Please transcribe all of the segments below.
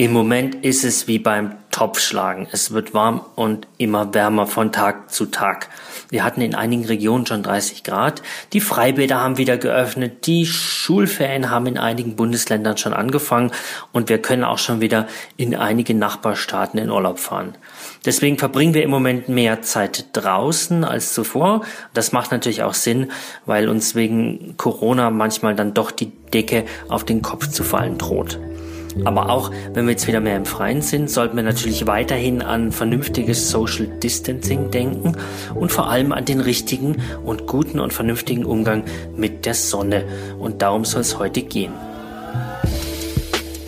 Im Moment ist es wie beim Topfschlagen. Es wird warm und immer wärmer von Tag zu Tag. Wir hatten in einigen Regionen schon 30 Grad. Die Freibäder haben wieder geöffnet. Die Schulferien haben in einigen Bundesländern schon angefangen und wir können auch schon wieder in einige Nachbarstaaten in Urlaub fahren. Deswegen verbringen wir im Moment mehr Zeit draußen als zuvor. Das macht natürlich auch Sinn, weil uns wegen Corona manchmal dann doch die Decke auf den Kopf zu fallen droht. Aber auch wenn wir jetzt wieder mehr im Freien sind, sollten wir natürlich weiterhin an vernünftiges Social Distancing denken und vor allem an den richtigen und guten und vernünftigen Umgang mit der Sonne. Und darum soll es heute gehen.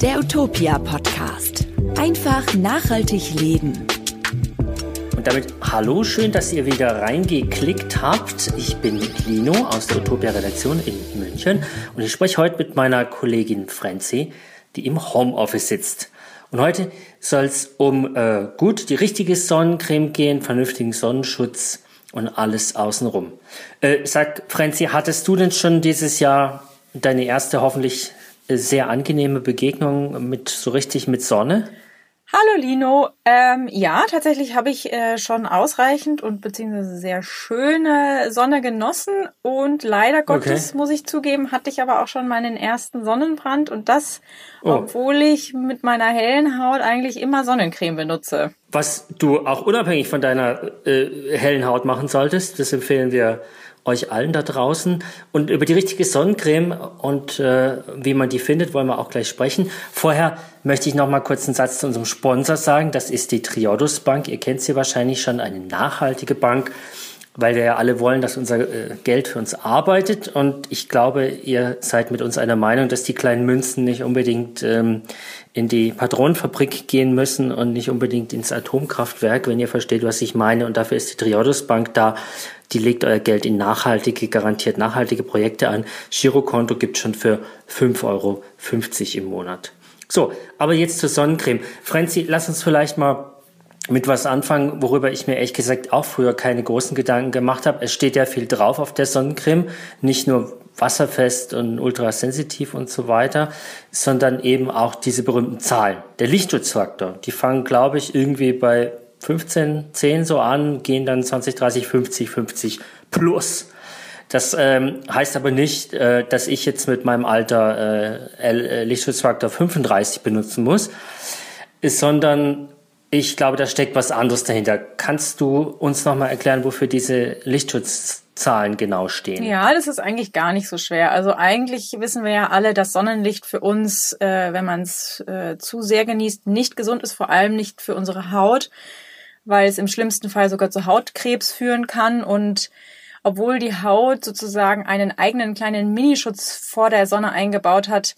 Der Utopia Podcast. Einfach nachhaltig leben. Und damit hallo, schön, dass ihr wieder reingeklickt habt. Ich bin Lino aus der Utopia Redaktion in München und ich spreche heute mit meiner Kollegin Franzi die im Homeoffice sitzt. Und heute soll es um äh, gut die richtige Sonnencreme gehen, vernünftigen Sonnenschutz und alles außenrum. Äh, sag, Franzi, hattest du denn schon dieses Jahr deine erste hoffentlich äh, sehr angenehme Begegnung mit so richtig mit Sonne? Hallo Lino. Ähm, ja, tatsächlich habe ich äh, schon ausreichend und beziehungsweise sehr schöne Sonne genossen und leider Gottes okay. muss ich zugeben, hatte ich aber auch schon meinen ersten Sonnenbrand und das, oh. obwohl ich mit meiner hellen Haut eigentlich immer Sonnencreme benutze. Was du auch unabhängig von deiner äh, hellen Haut machen solltest, das empfehlen wir euch allen da draußen. Und über die richtige Sonnencreme und äh, wie man die findet, wollen wir auch gleich sprechen. Vorher möchte ich noch mal kurz einen Satz zu unserem Sponsor sagen. Das ist die Triodos Bank. Ihr kennt sie wahrscheinlich schon, eine nachhaltige Bank, weil wir ja alle wollen, dass unser äh, Geld für uns arbeitet. Und ich glaube, ihr seid mit uns einer Meinung, dass die kleinen Münzen nicht unbedingt ähm, in die Patronenfabrik gehen müssen und nicht unbedingt ins Atomkraftwerk, wenn ihr versteht, was ich meine. Und dafür ist die Triodos Bank da. Die legt euer Geld in nachhaltige, garantiert nachhaltige Projekte an. Girokonto gibt schon für 5,50 Euro im Monat. So, aber jetzt zur Sonnencreme. Franzi, lass uns vielleicht mal mit was anfangen, worüber ich mir ehrlich gesagt auch früher keine großen Gedanken gemacht habe. Es steht ja viel drauf auf der Sonnencreme, nicht nur wasserfest und ultrasensitiv und so weiter, sondern eben auch diese berühmten Zahlen. Der Lichtschutzfaktor, die fangen, glaube ich, irgendwie bei 15, 10 so an, gehen dann 20, 30, 50, 50 plus. Das ähm, heißt aber nicht, äh, dass ich jetzt mit meinem Alter äh, äh Lichtschutzfaktor 35 benutzen muss, sondern ich glaube, da steckt was anderes dahinter. Kannst du uns nochmal erklären, wofür diese Lichtschutzzahlen genau stehen? Ja, das ist eigentlich gar nicht so schwer. Also eigentlich wissen wir ja alle, dass Sonnenlicht für uns, äh, wenn man es äh, zu sehr genießt, nicht gesund ist, vor allem nicht für unsere Haut, weil es im schlimmsten Fall sogar zu Hautkrebs führen kann und obwohl die Haut sozusagen einen eigenen kleinen Minischutz vor der Sonne eingebaut hat,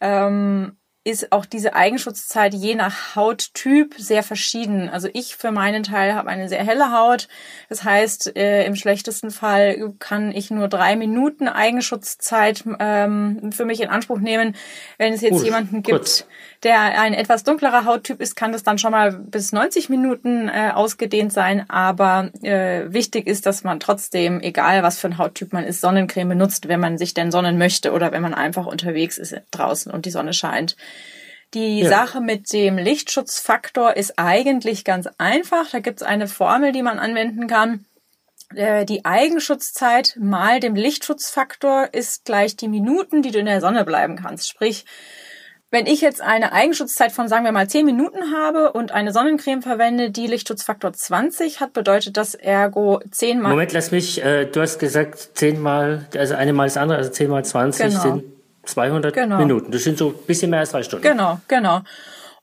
ähm, ist auch diese Eigenschutzzeit je nach Hauttyp sehr verschieden. Also ich für meinen Teil habe eine sehr helle Haut. Das heißt, äh, im schlechtesten Fall kann ich nur drei Minuten Eigenschutzzeit ähm, für mich in Anspruch nehmen. Wenn es jetzt Uff, jemanden gibt, kurz. der ein etwas dunklerer Hauttyp ist, kann das dann schon mal bis 90 Minuten äh, ausgedehnt sein. Aber äh, wichtig ist, dass man trotzdem, egal was für ein Hauttyp man ist, Sonnencreme benutzt, wenn man sich denn sonnen möchte oder wenn man einfach unterwegs ist draußen und die Sonne scheint. Die ja. Sache mit dem Lichtschutzfaktor ist eigentlich ganz einfach. Da gibt es eine Formel, die man anwenden kann. Äh, die Eigenschutzzeit mal dem Lichtschutzfaktor ist gleich die Minuten, die du in der Sonne bleiben kannst. Sprich, wenn ich jetzt eine Eigenschutzzeit von, sagen wir mal, 10 Minuten habe und eine Sonnencreme verwende, die Lichtschutzfaktor 20 hat, bedeutet das ergo 10 mal. Moment, lass mich, äh, du hast gesagt 10 mal, also eine mal das andere, also 10 mal 20 genau. sind 200 genau. Minuten. Das sind so ein bisschen mehr als drei Stunden. Genau, genau.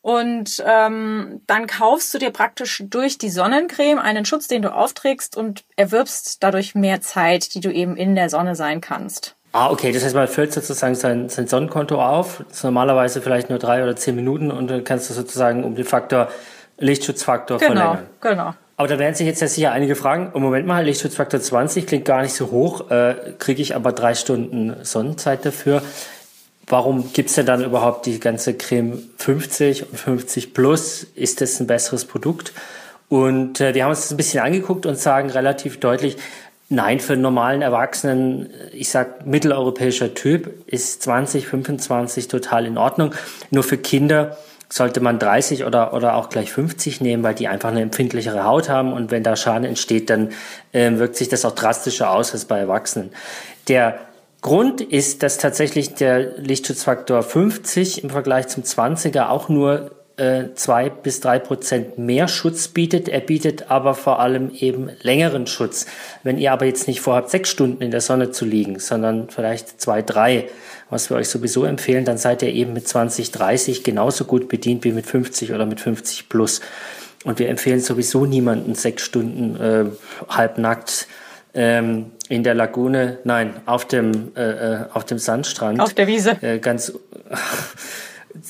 Und ähm, dann kaufst du dir praktisch durch die Sonnencreme einen Schutz, den du aufträgst und erwirbst dadurch mehr Zeit, die du eben in der Sonne sein kannst. Ah, okay. Das heißt, man füllt sozusagen sein, sein Sonnenkonto auf. Das ist normalerweise vielleicht nur drei oder zehn Minuten und dann kannst du sozusagen um den Faktor Lichtschutzfaktor genau, verlängern. Genau, genau. Aber da werden sich jetzt ja sicher einige fragen, oh Moment mal, Lichtschutzfaktor 20 klingt gar nicht so hoch, äh, kriege ich aber drei Stunden Sonnenzeit dafür. Warum gibt's denn dann überhaupt die ganze Creme 50 und 50 Plus? Ist das ein besseres Produkt? Und äh, wir haben uns das ein bisschen angeguckt und sagen relativ deutlich, nein, für einen normalen Erwachsenen, ich sag mitteleuropäischer Typ, ist 20, 25 total in Ordnung. Nur für Kinder sollte man 30 oder, oder auch gleich 50 nehmen, weil die einfach eine empfindlichere Haut haben und wenn da Schaden entsteht, dann äh, wirkt sich das auch drastischer aus als bei Erwachsenen. Der Grund ist, dass tatsächlich der Lichtschutzfaktor 50 im Vergleich zum 20er auch nur äh, zwei bis drei Prozent mehr Schutz bietet. Er bietet aber vor allem eben längeren Schutz. Wenn ihr aber jetzt nicht vorhabt, sechs Stunden in der Sonne zu liegen, sondern vielleicht zwei, drei, was wir euch sowieso empfehlen, dann seid ihr eben mit 20, 30 genauso gut bedient wie mit 50 oder mit 50 plus. Und wir empfehlen sowieso niemanden sechs Stunden äh, halbnackt ähm, in der Lagune, nein, auf dem, äh, äh auf dem Sandstrand. Auf der Wiese. Äh, ganz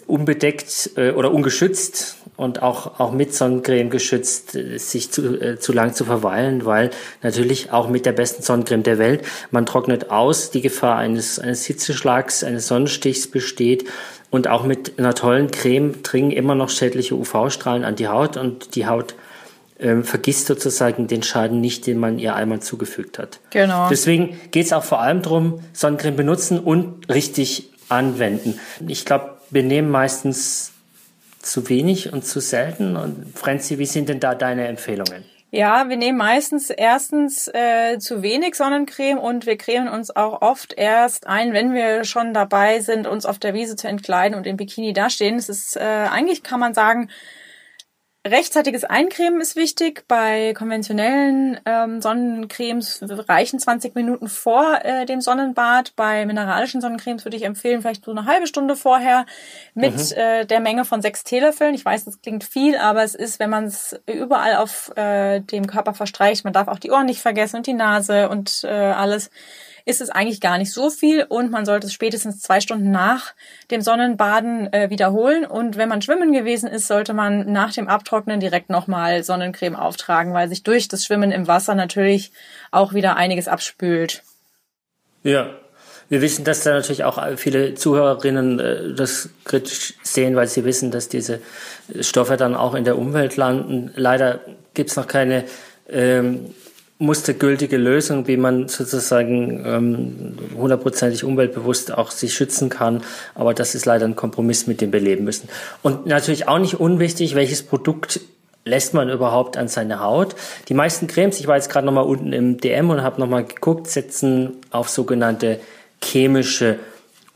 unbedeckt äh, oder ungeschützt und auch, auch mit Sonnencreme geschützt, äh, sich zu, äh, zu lang zu verweilen, weil natürlich auch mit der besten Sonnencreme der Welt, man trocknet aus, die Gefahr eines, eines Hitzeschlags, eines Sonnenstichs besteht und auch mit einer tollen Creme dringen immer noch schädliche UV-Strahlen an die Haut und die Haut ähm, vergisst sozusagen den Schaden nicht, den man ihr einmal zugefügt hat. Genau. Deswegen geht es auch vor allem darum, Sonnencreme benutzen und richtig anwenden. Ich glaube, wir nehmen meistens zu wenig und zu selten. Und Franzi, wie sind denn da deine Empfehlungen? Ja, wir nehmen meistens erstens äh, zu wenig Sonnencreme und wir cremen uns auch oft erst ein, wenn wir schon dabei sind, uns auf der Wiese zu entkleiden und im Bikini dastehen. Es ist äh, eigentlich, kann man sagen, Rechtzeitiges Eincremen ist wichtig. Bei konventionellen ähm, Sonnencremes reichen 20 Minuten vor äh, dem Sonnenbad. Bei mineralischen Sonnencremes würde ich empfehlen, vielleicht so eine halbe Stunde vorher mit mhm. äh, der Menge von sechs Teelöffeln. Ich weiß, das klingt viel, aber es ist, wenn man es überall auf äh, dem Körper verstreicht, man darf auch die Ohren nicht vergessen und die Nase und äh, alles ist es eigentlich gar nicht so viel und man sollte es spätestens zwei Stunden nach dem Sonnenbaden äh, wiederholen. Und wenn man schwimmen gewesen ist, sollte man nach dem Abtrocknen direkt nochmal Sonnencreme auftragen, weil sich durch das Schwimmen im Wasser natürlich auch wieder einiges abspült. Ja, wir wissen, dass da natürlich auch viele Zuhörerinnen äh, das kritisch sehen, weil sie wissen, dass diese Stoffe dann auch in der Umwelt landen. Leider gibt es noch keine ähm, mustergültige Lösung, wie man sozusagen ähm, hundertprozentig umweltbewusst auch sich schützen kann. Aber das ist leider ein Kompromiss, mit dem wir leben müssen. Und natürlich auch nicht unwichtig, welches Produkt lässt man überhaupt an seine Haut. Die meisten Cremes, ich war jetzt gerade nochmal unten im DM und habe nochmal geguckt, setzen auf sogenannte chemische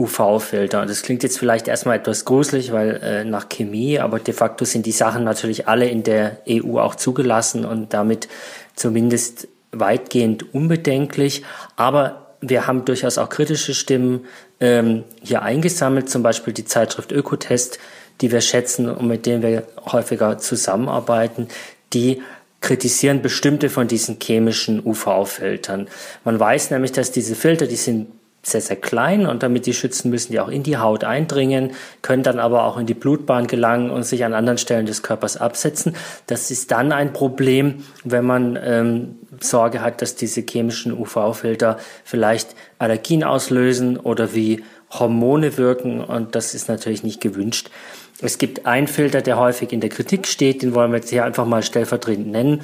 UV-Filter. Das klingt jetzt vielleicht erstmal etwas gruselig, weil äh, nach Chemie, aber de facto sind die Sachen natürlich alle in der EU auch zugelassen und damit zumindest weitgehend unbedenklich. Aber wir haben durchaus auch kritische Stimmen ähm, hier eingesammelt, zum Beispiel die Zeitschrift Ökotest, die wir schätzen und mit denen wir häufiger zusammenarbeiten, die kritisieren bestimmte von diesen chemischen UV-Filtern. Man weiß nämlich, dass diese Filter, die sind sehr, sehr klein und damit die schützen, müssen die auch in die Haut eindringen, können dann aber auch in die Blutbahn gelangen und sich an anderen Stellen des Körpers absetzen. Das ist dann ein Problem, wenn man ähm, Sorge hat, dass diese chemischen UV-Filter vielleicht Allergien auslösen oder wie Hormone wirken und das ist natürlich nicht gewünscht. Es gibt einen Filter, der häufig in der Kritik steht, den wollen wir jetzt hier einfach mal stellvertretend nennen.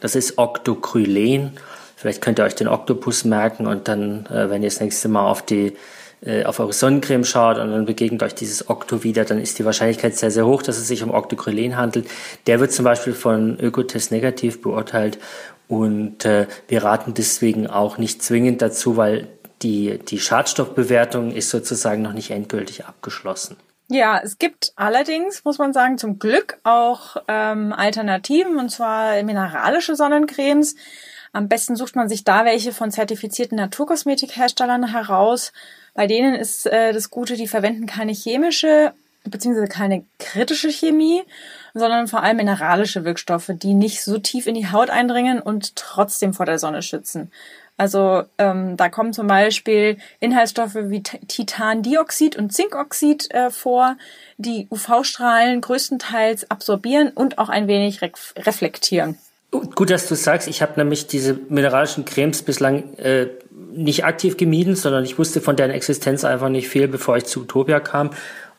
Das ist Octocrylen Vielleicht könnt ihr euch den Oktopus merken und dann, äh, wenn ihr das nächste Mal auf die äh, auf eure Sonnencreme schaut und dann begegnet euch dieses Okto wieder, dann ist die Wahrscheinlichkeit sehr, sehr hoch, dass es sich um Octocrylen handelt. Der wird zum Beispiel von Ökotest negativ beurteilt und äh, wir raten deswegen auch nicht zwingend dazu, weil die, die Schadstoffbewertung ist sozusagen noch nicht endgültig abgeschlossen. Ja, es gibt allerdings, muss man sagen, zum Glück auch ähm, Alternativen, und zwar mineralische Sonnencremes. Am besten sucht man sich da welche von zertifizierten Naturkosmetikherstellern heraus. Bei denen ist äh, das Gute, die verwenden keine chemische beziehungsweise keine kritische Chemie, sondern vor allem mineralische Wirkstoffe, die nicht so tief in die Haut eindringen und trotzdem vor der Sonne schützen. Also ähm, da kommen zum Beispiel Inhaltsstoffe wie Titandioxid und Zinkoxid äh, vor, die UV-Strahlen größtenteils absorbieren und auch ein wenig re reflektieren. Gut, dass du sagst. Ich habe nämlich diese mineralischen Cremes bislang äh, nicht aktiv gemieden, sondern ich wusste von deren Existenz einfach nicht viel, bevor ich zu Utopia kam.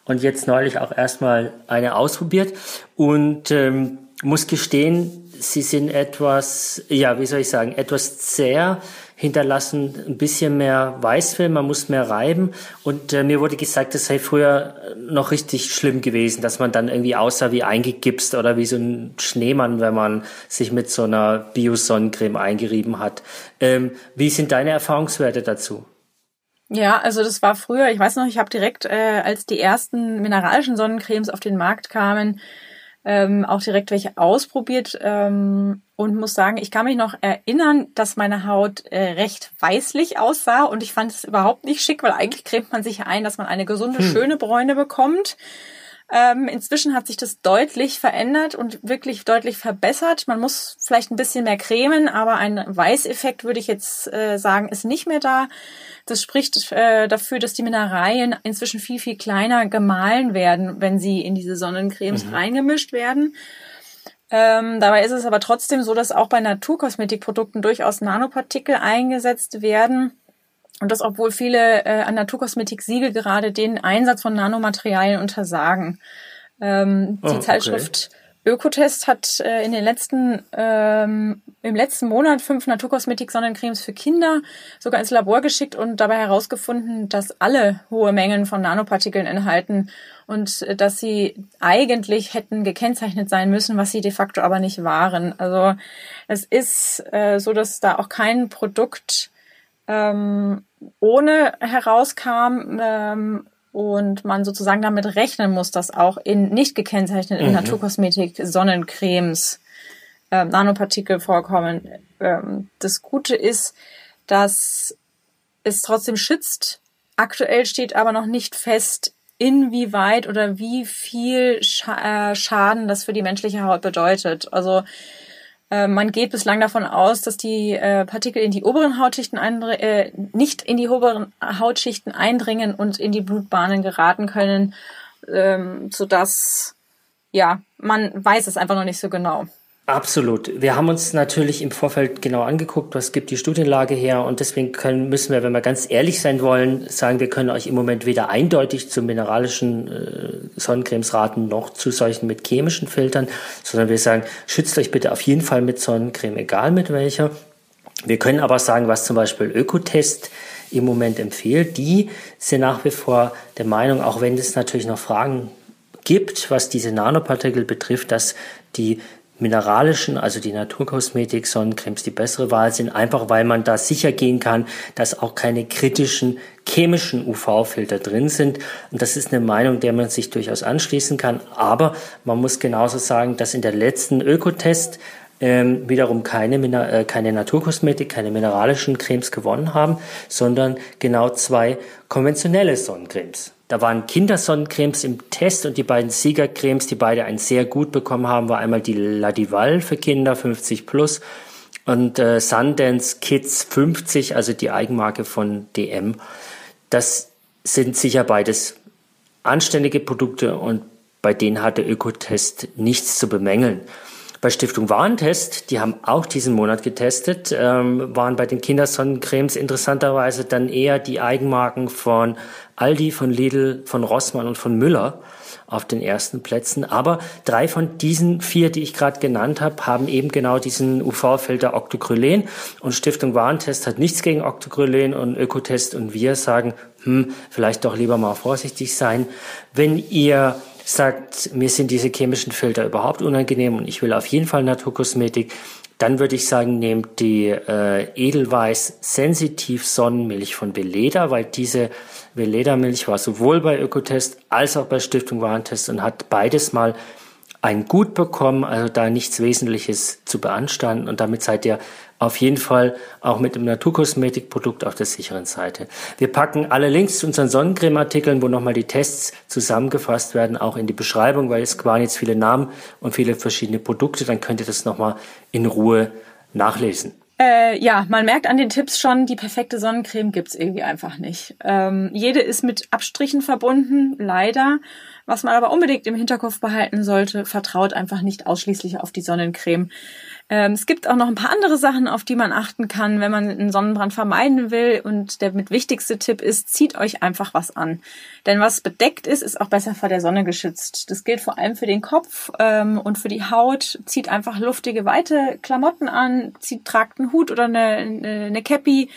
Und jetzt neulich auch erstmal eine ausprobiert und ähm, muss gestehen, sie sind etwas, ja, wie soll ich sagen, etwas zäh hinterlassen, ein bisschen mehr Weißfilm, man muss mehr reiben. Und äh, mir wurde gesagt, das sei früher noch richtig schlimm gewesen, dass man dann irgendwie aussah wie eingegipst oder wie so ein Schneemann, wenn man sich mit so einer Bio-Sonnencreme eingerieben hat. Ähm, wie sind deine Erfahrungswerte dazu? Ja, also das war früher, ich weiß noch, ich habe direkt, äh, als die ersten mineralischen Sonnencremes auf den Markt kamen, ähm, auch direkt welche ausprobiert ähm, und muss sagen, ich kann mich noch erinnern, dass meine Haut äh, recht weißlich aussah und ich fand es überhaupt nicht schick, weil eigentlich cremt man sich ein, dass man eine gesunde, hm. schöne Bräune bekommt. Ähm, inzwischen hat sich das deutlich verändert und wirklich deutlich verbessert. Man muss vielleicht ein bisschen mehr cremen, aber ein Weißeffekt würde ich jetzt äh, sagen, ist nicht mehr da. Das spricht äh, dafür, dass die Mineralien inzwischen viel, viel kleiner gemahlen werden, wenn sie in diese Sonnencremes mhm. reingemischt werden. Ähm, dabei ist es aber trotzdem so, dass auch bei Naturkosmetikprodukten durchaus Nanopartikel eingesetzt werden. Und das, obwohl viele äh, an Naturkosmetik-Siegel gerade den Einsatz von Nanomaterialien untersagen. Ähm, oh, die Zeitschrift Ökotest hat äh, in den letzten, ähm, im letzten Monat fünf Naturkosmetik-Sonnencremes für Kinder sogar ins Labor geschickt und dabei herausgefunden, dass alle hohe Mengen von Nanopartikeln enthalten und äh, dass sie eigentlich hätten gekennzeichnet sein müssen, was sie de facto aber nicht waren. Also es ist äh, so, dass da auch kein Produkt ähm, ohne herauskam ähm, und man sozusagen damit rechnen muss, dass auch in nicht gekennzeichneten mhm. Naturkosmetik Sonnencremes äh, Nanopartikel vorkommen. Ähm, das Gute ist, dass es trotzdem schützt. Aktuell steht aber noch nicht fest, inwieweit oder wie viel äh, Schaden das für die menschliche Haut bedeutet. Also man geht bislang davon aus, dass die äh, Partikel in die oberen Hautschichten äh, nicht in die oberen Hautschichten eindringen und in die Blutbahnen geraten können, ähm, sodass ja man weiß es einfach noch nicht so genau. Absolut. Wir haben uns natürlich im Vorfeld genau angeguckt, was gibt die Studienlage her und deswegen können, müssen wir, wenn wir ganz ehrlich sein wollen, sagen, wir können euch im Moment weder eindeutig zu mineralischen äh, Sonnencremes raten, noch zu solchen mit chemischen Filtern, sondern wir sagen, schützt euch bitte auf jeden Fall mit Sonnencreme, egal mit welcher. Wir können aber sagen, was zum Beispiel Ökotest im Moment empfiehlt. Die sind nach wie vor der Meinung, auch wenn es natürlich noch Fragen gibt, was diese Nanopartikel betrifft, dass die mineralischen, also die Naturkosmetik, Sonnencremes die bessere Wahl sind, einfach weil man da sicher gehen kann, dass auch keine kritischen chemischen UV-Filter drin sind. Und das ist eine Meinung, der man sich durchaus anschließen kann. Aber man muss genauso sagen, dass in der letzten Ökotest ähm, wiederum keine, äh, keine Naturkosmetik, keine mineralischen Cremes gewonnen haben, sondern genau zwei konventionelle Sonnencremes. Da waren Kindersonnencremes im Test und die beiden Siegercremes, die beide ein sehr gut bekommen haben, war einmal die Ladival für Kinder 50 plus und äh, Sundance Kids 50, also die Eigenmarke von DM. Das sind sicher beides anständige Produkte und bei denen hatte Ökotest nichts zu bemängeln. Bei Stiftung Warentest, die haben auch diesen Monat getestet, ähm, waren bei den Kindersonnencremes interessanterweise dann eher die Eigenmarken von Aldi, von Lidl, von Rossmann und von Müller auf den ersten Plätzen. Aber drei von diesen vier, die ich gerade genannt habe, haben eben genau diesen UV-Filter Octocrylen. Und Stiftung Warentest hat nichts gegen Octocrylen und Ökotest und wir sagen, hm, vielleicht doch lieber mal vorsichtig sein. Wenn ihr sagt, mir sind diese chemischen Filter überhaupt unangenehm und ich will auf jeden Fall Naturkosmetik, dann würde ich sagen, nehmt die äh, Edelweiß Sensitiv Sonnenmilch von Veleda, weil diese Veleda Milch war sowohl bei Ökotest als auch bei Stiftung Warentest und hat beides mal ein Gut bekommen, also da nichts Wesentliches zu beanstanden und damit seid ihr auf jeden Fall auch mit dem Naturkosmetikprodukt auf der sicheren Seite. Wir packen alle Links zu unseren Sonnencreme-Artikeln, wo nochmal die Tests zusammengefasst werden, auch in die Beschreibung, weil es waren jetzt viele Namen und viele verschiedene Produkte, dann könnt ihr das nochmal in Ruhe nachlesen. Äh, ja, man merkt an den Tipps schon, die perfekte Sonnencreme gibt's irgendwie einfach nicht. Ähm, jede ist mit Abstrichen verbunden, leider Was man aber unbedingt im Hinterkopf behalten sollte, vertraut einfach nicht ausschließlich auf die Sonnencreme. Ähm, es gibt auch noch ein paar andere Sachen, auf die man achten kann, wenn man einen Sonnenbrand vermeiden will. Und der mit wichtigste Tipp ist, zieht euch einfach was an. Denn was bedeckt ist, ist auch besser vor der Sonne geschützt. Das gilt vor allem für den Kopf ähm, und für die Haut. Zieht einfach luftige, weite Klamotten an, zieht, tragt einen Hut oder eine, eine, Cappy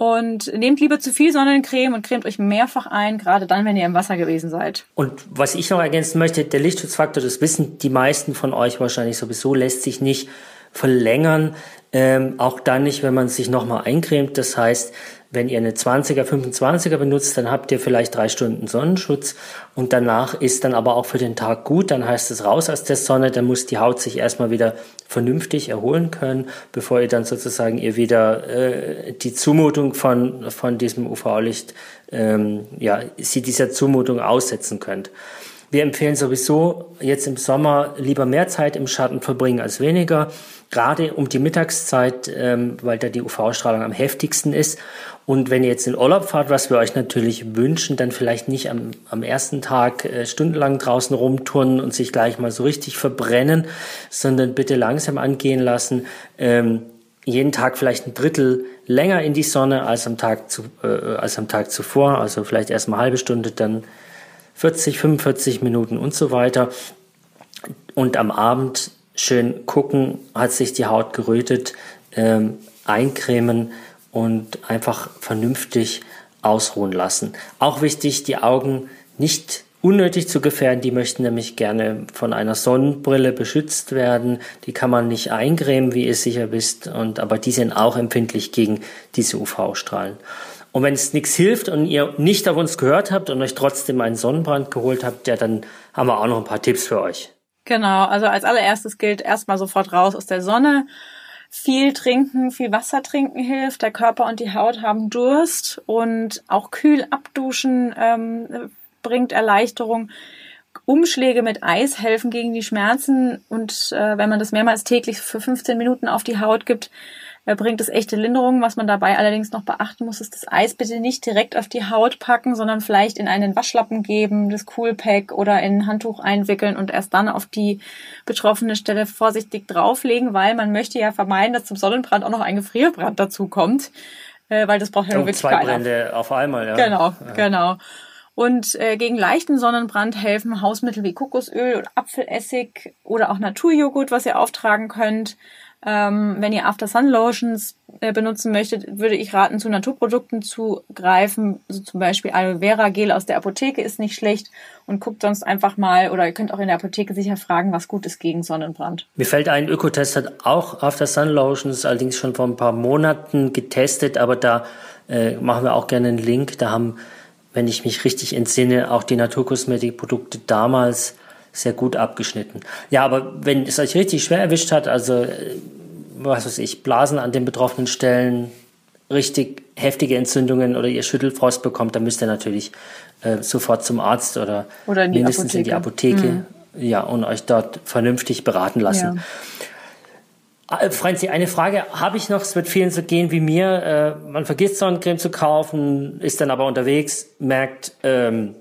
und nehmt lieber zu viel Sonnencreme und cremt euch mehrfach ein, gerade dann, wenn ihr im Wasser gewesen seid. Und was ich noch ergänzen möchte, der Lichtschutzfaktor, das wissen die meisten von euch wahrscheinlich sowieso, lässt sich nicht verlängern. Ähm, auch dann nicht, wenn man sich nochmal eincremt. Das heißt, wenn ihr eine 20er, 25er benutzt, dann habt ihr vielleicht drei Stunden Sonnenschutz und danach ist dann aber auch für den Tag gut. Dann heißt es raus aus der Sonne, dann muss die Haut sich erstmal wieder vernünftig erholen können, bevor ihr dann sozusagen ihr wieder äh, die Zumutung von, von diesem UV-Licht, ähm, ja, sie dieser Zumutung aussetzen könnt. Wir empfehlen sowieso jetzt im Sommer lieber mehr Zeit im Schatten verbringen als weniger, gerade um die Mittagszeit, ähm, weil da die UV-Strahlung am heftigsten ist. Und wenn ihr jetzt in Urlaub fahrt, was wir euch natürlich wünschen, dann vielleicht nicht am, am ersten Tag äh, stundenlang draußen rumturnen und sich gleich mal so richtig verbrennen, sondern bitte langsam angehen lassen. Ähm, jeden Tag vielleicht ein Drittel länger in die Sonne als am Tag, zu, äh, als am Tag zuvor. Also vielleicht erst mal halbe Stunde, dann 40, 45 Minuten und so weiter. Und am Abend schön gucken, hat sich die Haut gerötet, ähm, eincremen und einfach vernünftig ausruhen lassen. Auch wichtig, die Augen nicht unnötig zu gefährden. Die möchten nämlich gerne von einer Sonnenbrille beschützt werden. Die kann man nicht eincremen, wie ihr sicher wisst. Und, aber die sind auch empfindlich gegen diese UV-Strahlen. Und wenn es nichts hilft und ihr nicht auf uns gehört habt und euch trotzdem einen Sonnenbrand geholt habt, ja, dann haben wir auch noch ein paar Tipps für euch. Genau, also als allererstes gilt erstmal sofort raus aus der Sonne viel trinken, viel Wasser trinken hilft. Der Körper und die Haut haben Durst und auch kühl abduschen ähm, bringt Erleichterung. Umschläge mit Eis helfen gegen die Schmerzen und äh, wenn man das mehrmals täglich für 15 Minuten auf die Haut gibt, bringt es echte Linderung. Was man dabei allerdings noch beachten muss, ist das Eis bitte nicht direkt auf die Haut packen, sondern vielleicht in einen Waschlappen geben, das Coolpack oder in ein Handtuch einwickeln und erst dann auf die betroffene Stelle vorsichtig drauflegen, weil man möchte ja vermeiden, dass zum Sonnenbrand auch noch ein Gefrierbrand dazu kommt, äh, weil das braucht ja nur wirklich zwei keiner. Brände auf einmal, ja. Genau, ja. genau. Und äh, gegen leichten Sonnenbrand helfen Hausmittel wie Kokosöl und Apfelessig oder auch Naturjoghurt, was ihr auftragen könnt. Ähm, wenn ihr After Sun Lotions äh, benutzen möchtet, würde ich raten, zu Naturprodukten zu greifen. Also zum Beispiel Aloe Vera Gel aus der Apotheke ist nicht schlecht und guckt sonst einfach mal oder ihr könnt auch in der Apotheke sicher fragen, was gut ist gegen Sonnenbrand. Mir fällt ein, Ökotest hat auch After Sun Lotions allerdings schon vor ein paar Monaten getestet, aber da äh, machen wir auch gerne einen Link. Da haben, wenn ich mich richtig entsinne, auch die Naturkosmetikprodukte damals sehr gut abgeschnitten. Ja, aber wenn es euch richtig schwer erwischt hat, also äh, was weiß ich, Blasen an den betroffenen Stellen, richtig heftige Entzündungen oder ihr Schüttelfrost bekommt, dann müsst ihr natürlich äh, sofort zum Arzt oder, oder in mindestens Apotheke. in die Apotheke mhm. ja, und euch dort vernünftig beraten lassen. Ja. Äh, Franzi, eine Frage habe ich noch. Es wird vielen so gehen wie mir. Äh, man vergisst Sonnencreme zu kaufen, ist dann aber unterwegs, merkt, ähm,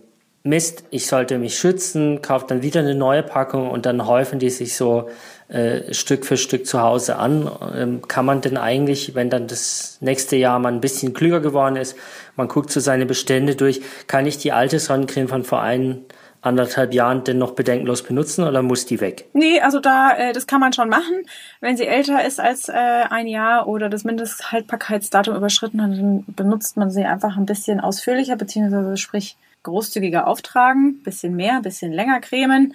Mist, ich sollte mich schützen, kauft dann wieder eine neue Packung und dann häufen die sich so äh, Stück für Stück zu Hause an. Ähm, kann man denn eigentlich, wenn dann das nächste Jahr mal ein bisschen klüger geworden ist, man guckt so seine Bestände durch, kann ich die alte Sonnencreme von vor ein, anderthalb Jahren denn noch bedenkenlos benutzen oder muss die weg? Nee, also da, äh, das kann man schon machen. Wenn sie älter ist als äh, ein Jahr oder das Mindesthaltbarkeitsdatum überschritten hat, dann benutzt man sie einfach ein bisschen ausführlicher, beziehungsweise sprich großzügiger auftragen, bisschen mehr, bisschen länger cremen.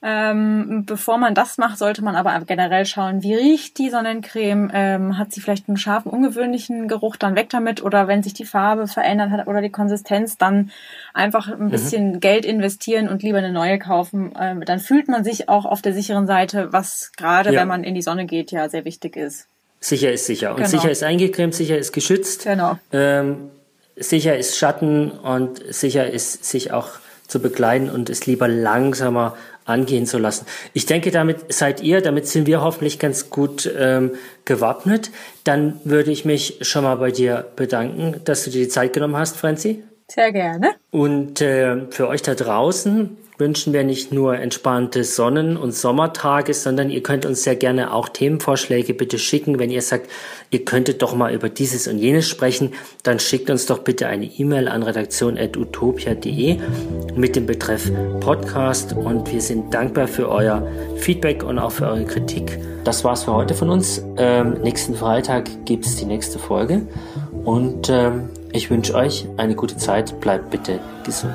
Ähm, bevor man das macht, sollte man aber generell schauen, wie riecht die Sonnencreme? Ähm, hat sie vielleicht einen scharfen, ungewöhnlichen Geruch? Dann weg damit. Oder wenn sich die Farbe verändert hat oder die Konsistenz, dann einfach ein mhm. bisschen mhm. Geld investieren und lieber eine neue kaufen. Ähm, dann fühlt man sich auch auf der sicheren Seite, was gerade, ja. wenn man in die Sonne geht, ja sehr wichtig ist. Sicher ist sicher. Und genau. sicher ist eingecremt, sicher ist geschützt. Genau. Ähm, sicher ist Schatten und sicher ist sich auch zu begleiten und es lieber langsamer angehen zu lassen. Ich denke, damit seid ihr, damit sind wir hoffentlich ganz gut ähm, gewappnet. Dann würde ich mich schon mal bei dir bedanken, dass du dir die Zeit genommen hast, Franzi. Sehr gerne. Und äh, für euch da draußen, wünschen wir nicht nur entspannte Sonnen- und Sommertage, sondern ihr könnt uns sehr gerne auch Themenvorschläge bitte schicken. Wenn ihr sagt, ihr könntet doch mal über dieses und jenes sprechen, dann schickt uns doch bitte eine E-Mail an redaktion.utopia.de mit dem Betreff Podcast und wir sind dankbar für euer Feedback und auch für eure Kritik. Das war's für heute von uns. Ähm, nächsten Freitag gibt's die nächste Folge und ähm, ich wünsche euch eine gute Zeit. Bleibt bitte gesund.